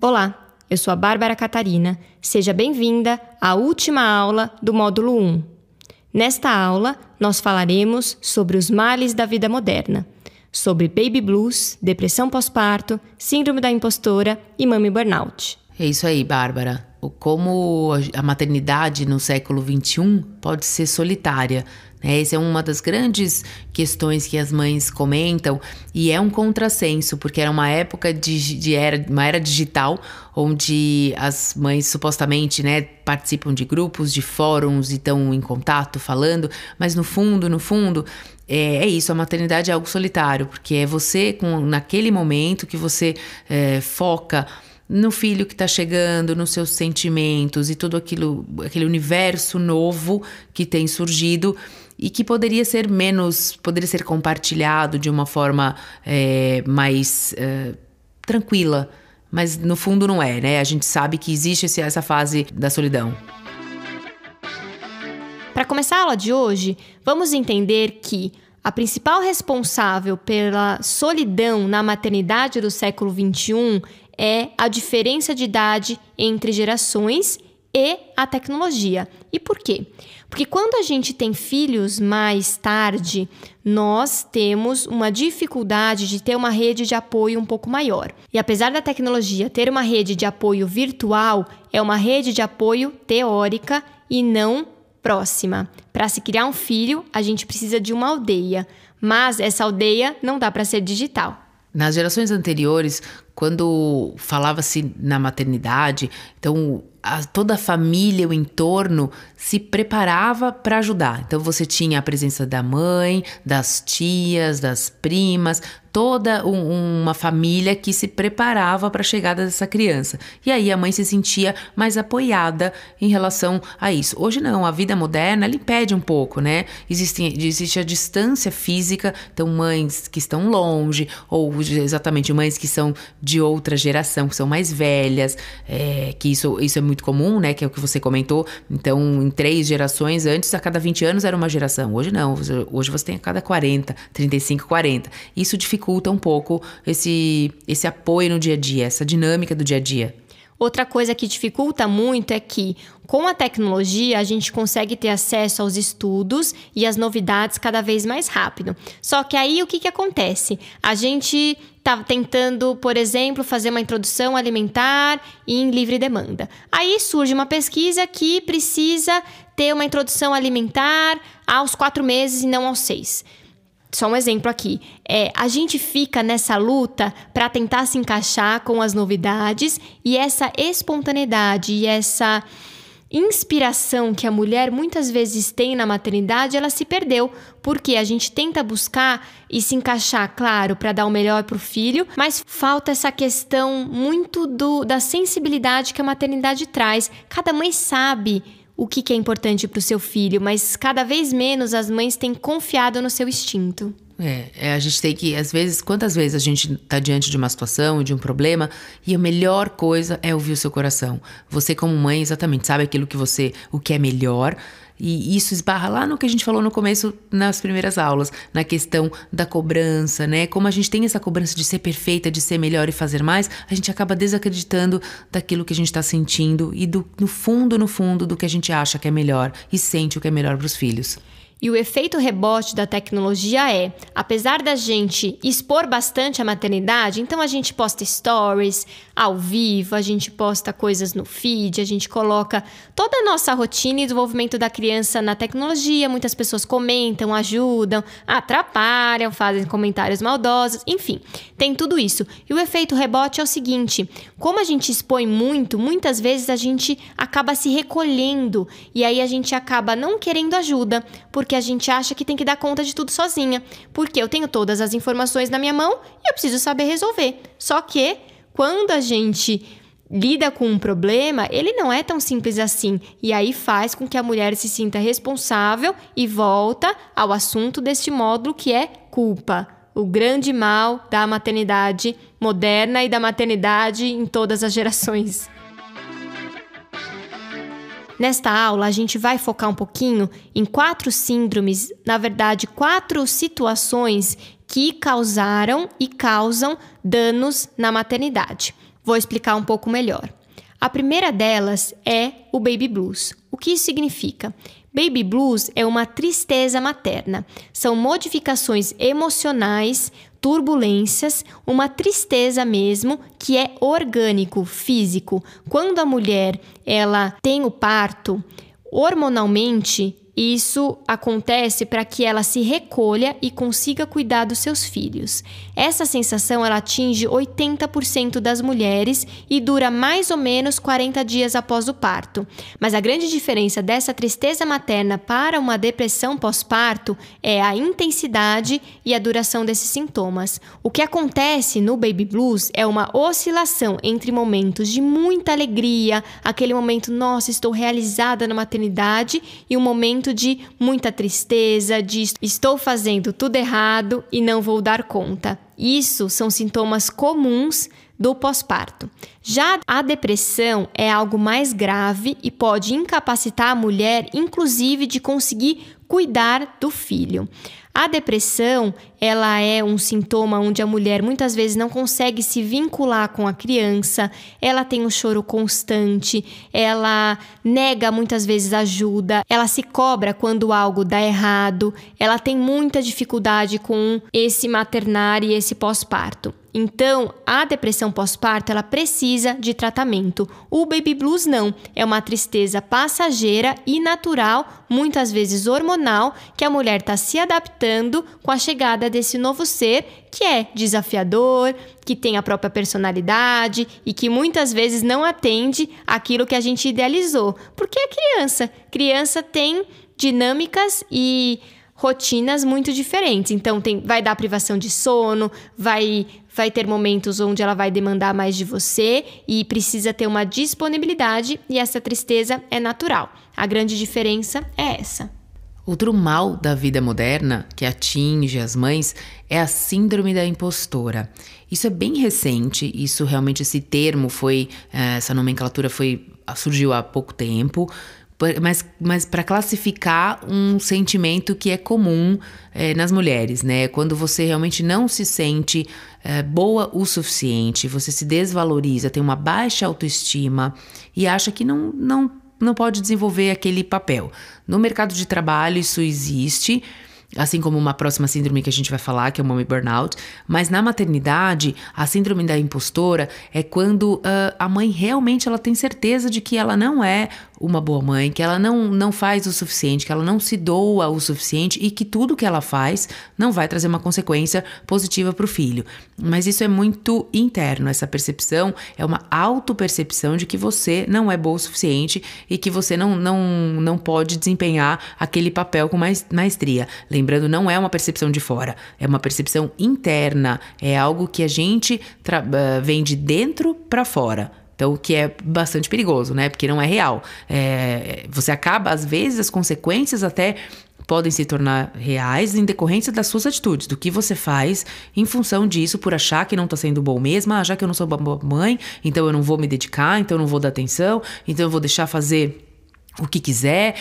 Olá, eu sou a Bárbara Catarina. Seja bem-vinda à última aula do módulo 1. Nesta aula, nós falaremos sobre os males da vida moderna, sobre baby blues, depressão pós-parto, síndrome da impostora e mami burnout. É isso aí, Bárbara. Como a maternidade no século XXI pode ser solitária. Né? Essa é uma das grandes questões que as mães comentam e é um contrassenso, porque era uma época de, de era, uma era digital onde as mães supostamente né, participam de grupos, de fóruns e estão em contato, falando, mas no fundo, no fundo, é, é, isso, a maternidade é algo solitário, porque é você, com, naquele momento, que você é, foca no filho que está chegando, nos seus sentimentos e todo aquilo, aquele universo novo que tem surgido e que poderia ser menos, poderia ser compartilhado de uma forma é, mais é, tranquila, mas no fundo não é, né? A gente sabe que existe essa fase da solidão. Para começar a aula de hoje, vamos entender que a principal responsável pela solidão na maternidade do século XXI é a diferença de idade entre gerações e a tecnologia. E por quê? Porque quando a gente tem filhos mais tarde, nós temos uma dificuldade de ter uma rede de apoio um pouco maior. E apesar da tecnologia ter uma rede de apoio virtual, é uma rede de apoio teórica e não próxima. Para se criar um filho, a gente precisa de uma aldeia, mas essa aldeia não dá para ser digital. Nas gerações anteriores, quando falava-se na maternidade, então a, toda a família, o entorno se preparava para ajudar. Então você tinha a presença da mãe, das tias, das primas, toda um, uma família que se preparava para a chegada dessa criança. E aí a mãe se sentia mais apoiada em relação a isso. Hoje não, a vida moderna impede um pouco, né? Existe, existe a distância física, então mães que estão longe, ou exatamente mães que são de outra geração, que são mais velhas, é, que isso, isso é muito comum, né? Que é o que você comentou. Então, em três gerações, antes a cada 20 anos era uma geração. Hoje não, hoje você tem a cada 40, 35, 40. Isso dificulta um pouco esse, esse apoio no dia a dia, essa dinâmica do dia a dia. Outra coisa que dificulta muito é que, com a tecnologia, a gente consegue ter acesso aos estudos e às novidades cada vez mais rápido. Só que aí o que, que acontece? A gente está tentando, por exemplo, fazer uma introdução alimentar em livre demanda. Aí surge uma pesquisa que precisa ter uma introdução alimentar aos quatro meses e não aos seis só um exemplo aqui. É, a gente fica nessa luta para tentar se encaixar com as novidades e essa espontaneidade e essa inspiração que a mulher muitas vezes tem na maternidade, ela se perdeu, porque a gente tenta buscar e se encaixar, claro, para dar o melhor para o filho, mas falta essa questão muito do, da sensibilidade que a maternidade traz. Cada mãe sabe o que, é importante para o seu filho, mas cada vez menos as mães têm confiado no seu instinto. É, é, a gente tem que, às vezes, quantas vezes a gente está diante de uma situação, de um problema, e a melhor coisa é ouvir o seu coração. Você, como mãe, exatamente sabe aquilo que você, o que é melhor, e isso esbarra lá no que a gente falou no começo, nas primeiras aulas, na questão da cobrança, né? Como a gente tem essa cobrança de ser perfeita, de ser melhor e fazer mais, a gente acaba desacreditando daquilo que a gente está sentindo e do, no fundo, no fundo, do que a gente acha que é melhor e sente o que é melhor para os filhos. E o efeito rebote da tecnologia é, apesar da gente expor bastante a maternidade, então a gente posta stories ao vivo, a gente posta coisas no feed, a gente coloca toda a nossa rotina e desenvolvimento da criança na tecnologia. Muitas pessoas comentam, ajudam, atrapalham, fazem comentários maldosos, enfim, tem tudo isso. E o efeito rebote é o seguinte: como a gente expõe muito, muitas vezes a gente acaba se recolhendo e aí a gente acaba não querendo ajuda, porque a gente acha que tem que dar conta de tudo sozinha. Porque eu tenho todas as informações na minha mão e eu preciso saber resolver. Só que quando a gente lida com um problema, ele não é tão simples assim. E aí faz com que a mulher se sinta responsável e volta ao assunto deste módulo que é culpa. O grande mal da maternidade moderna e da maternidade em todas as gerações. Nesta aula, a gente vai focar um pouquinho em quatro síndromes, na verdade, quatro situações que causaram e causam danos na maternidade. Vou explicar um pouco melhor. A primeira delas é o baby blues. O que isso significa? Baby blues é uma tristeza materna. São modificações emocionais, turbulências, uma tristeza mesmo que é orgânico, físico. Quando a mulher ela tem o parto, hormonalmente isso acontece para que ela se recolha e consiga cuidar dos seus filhos. Essa sensação ela atinge 80% das mulheres e dura mais ou menos 40 dias após o parto. Mas a grande diferença dessa tristeza materna para uma depressão pós-parto é a intensidade e a duração desses sintomas. O que acontece no baby blues é uma oscilação entre momentos de muita alegria, aquele momento, nossa, estou realizada na maternidade, e um momento de muita tristeza, de estou fazendo tudo errado e não vou dar conta. Isso são sintomas comuns do pós-parto. Já a depressão é algo mais grave e pode incapacitar a mulher, inclusive, de conseguir cuidar do filho. A depressão, ela é um sintoma onde a mulher muitas vezes não consegue se vincular com a criança, ela tem um choro constante, ela nega muitas vezes ajuda, ela se cobra quando algo dá errado, ela tem muita dificuldade com esse maternar e esse pós-parto. Então, a depressão pós-parto ela precisa de tratamento. O baby blues não, é uma tristeza passageira e natural, muitas vezes hormonal, que a mulher está se adaptando com a chegada desse novo ser que é desafiador, que tem a própria personalidade e que muitas vezes não atende aquilo que a gente idealizou. Porque é criança, criança tem dinâmicas e rotinas muito diferentes. Então tem, vai dar privação de sono, vai vai ter momentos onde ela vai demandar mais de você e precisa ter uma disponibilidade e essa tristeza é natural. A grande diferença é essa. Outro mal da vida moderna que atinge as mães é a síndrome da impostora. Isso é bem recente, isso realmente esse termo foi, eh, essa nomenclatura foi surgiu há pouco tempo mas, mas para classificar um sentimento que é comum é, nas mulheres, né? Quando você realmente não se sente é, boa o suficiente, você se desvaloriza, tem uma baixa autoestima e acha que não, não, não pode desenvolver aquele papel. No mercado de trabalho, isso existe assim como uma próxima síndrome que a gente vai falar, que é o mommy burnout. Mas na maternidade, a síndrome da impostora é quando uh, a mãe realmente ela tem certeza de que ela não é uma boa mãe, que ela não, não faz o suficiente, que ela não se doa o suficiente e que tudo que ela faz não vai trazer uma consequência positiva para o filho. Mas isso é muito interno, essa percepção é uma autopercepção de que você não é boa o suficiente e que você não, não, não pode desempenhar aquele papel com mais maestria. Lembrando, não é uma percepção de fora, é uma percepção interna, é algo que a gente uh, vem de dentro para fora. Então, o que é bastante perigoso, né? Porque não é real. É, você acaba, às vezes, as consequências até podem se tornar reais em decorrência das suas atitudes, do que você faz em função disso, por achar que não está sendo bom mesmo, ah, já que eu não sou boa mãe, então eu não vou me dedicar, então eu não vou dar atenção, então eu vou deixar fazer o que quiser.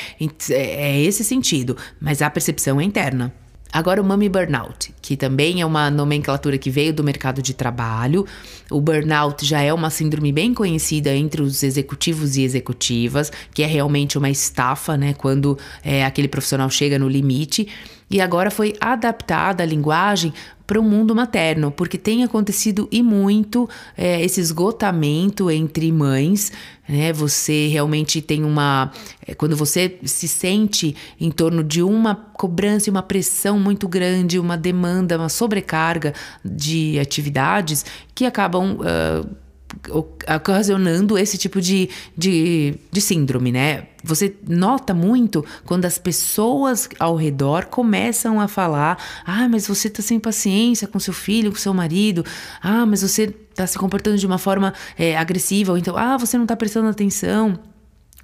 É, é esse sentido, mas a percepção é interna. Agora, o Mummy Burnout, que também é uma nomenclatura que veio do mercado de trabalho. O burnout já é uma síndrome bem conhecida entre os executivos e executivas, que é realmente uma estafa, né? Quando é, aquele profissional chega no limite. E agora foi adaptada a linguagem para o mundo materno, porque tem acontecido e muito é, esse esgotamento entre mães, né? Você realmente tem uma. É, quando você se sente em torno de uma cobrança e uma pressão muito grande, uma demanda, uma sobrecarga de atividades que acabam. Uh, ocasionando esse tipo de, de, de síndrome, né? Você nota muito quando as pessoas ao redor começam a falar: ah, mas você tá sem paciência com seu filho, com seu marido, ah, mas você tá se comportando de uma forma é, agressiva, ou então, ah, você não tá prestando atenção.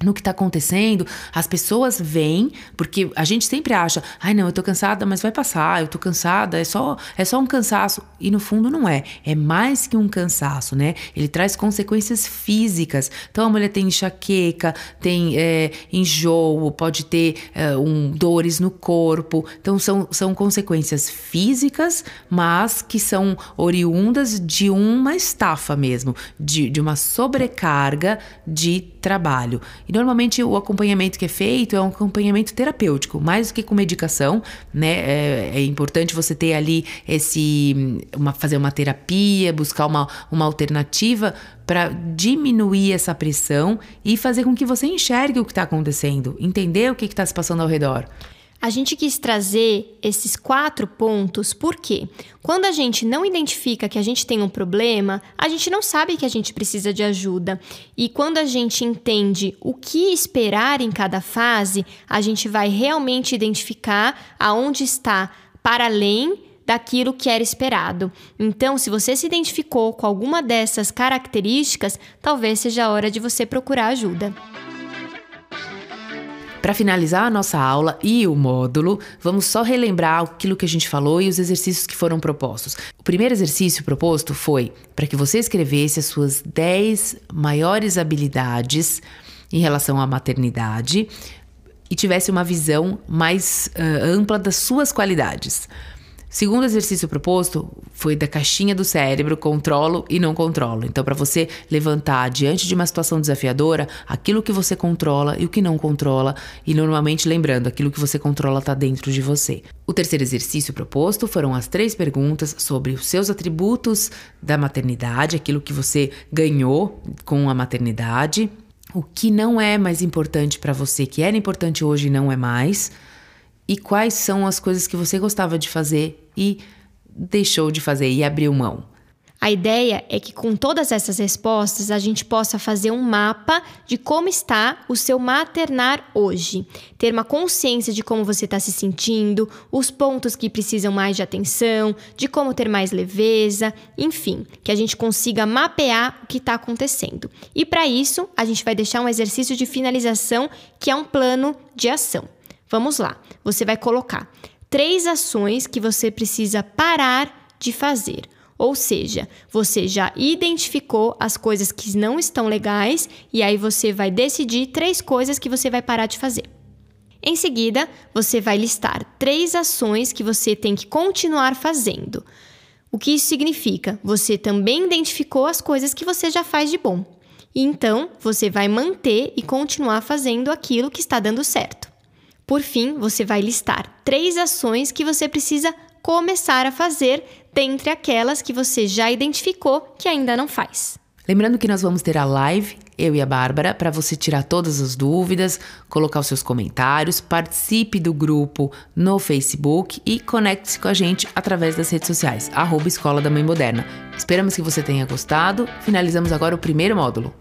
No que está acontecendo, as pessoas vêm, porque a gente sempre acha, ai não, eu tô cansada, mas vai passar, eu tô cansada, é só, é só um cansaço. E no fundo não é, é mais que um cansaço, né? Ele traz consequências físicas. Então a mulher tem enxaqueca, tem é, enjoo, pode ter é, um, dores no corpo. Então são, são consequências físicas, mas que são oriundas de uma estafa mesmo, de, de uma sobrecarga de trabalho. E normalmente o acompanhamento que é feito é um acompanhamento terapêutico, mais do que com medicação, né? É, é importante você ter ali esse. Uma, fazer uma terapia, buscar uma, uma alternativa para diminuir essa pressão e fazer com que você enxergue o que está acontecendo, entender o que está se passando ao redor. A gente quis trazer esses quatro pontos porque quando a gente não identifica que a gente tem um problema, a gente não sabe que a gente precisa de ajuda. E quando a gente entende o que esperar em cada fase, a gente vai realmente identificar aonde está para além daquilo que era esperado. Então, se você se identificou com alguma dessas características, talvez seja a hora de você procurar ajuda. Para finalizar a nossa aula e o módulo, vamos só relembrar aquilo que a gente falou e os exercícios que foram propostos. O primeiro exercício proposto foi para que você escrevesse as suas 10 maiores habilidades em relação à maternidade e tivesse uma visão mais uh, ampla das suas qualidades. Segundo exercício proposto foi da caixinha do cérebro, controlo e não controlo. Então, para você levantar diante de uma situação desafiadora, aquilo que você controla e o que não controla, e normalmente lembrando, aquilo que você controla está dentro de você. O terceiro exercício proposto foram as três perguntas sobre os seus atributos da maternidade, aquilo que você ganhou com a maternidade, o que não é mais importante para você, que era importante hoje e não é mais e quais são as coisas que você gostava de fazer e deixou de fazer e abriu mão. A ideia é que com todas essas respostas a gente possa fazer um mapa de como está o seu maternar hoje, ter uma consciência de como você está se sentindo, os pontos que precisam mais de atenção, de como ter mais leveza, enfim, que a gente consiga mapear o que está acontecendo. E para isso a gente vai deixar um exercício de finalização que é um plano de ação. Vamos lá. Você vai colocar três ações que você precisa parar de fazer. Ou seja, você já identificou as coisas que não estão legais e aí você vai decidir três coisas que você vai parar de fazer. Em seguida, você vai listar três ações que você tem que continuar fazendo. O que isso significa? Você também identificou as coisas que você já faz de bom. E então, você vai manter e continuar fazendo aquilo que está dando certo. Por fim, você vai listar três ações que você precisa começar a fazer dentre aquelas que você já identificou que ainda não faz. Lembrando que nós vamos ter a live, eu e a Bárbara, para você tirar todas as dúvidas, colocar os seus comentários, participe do grupo no Facebook e conecte-se com a gente através das redes sociais, arroba Escola da Mãe Moderna. Esperamos que você tenha gostado. Finalizamos agora o primeiro módulo.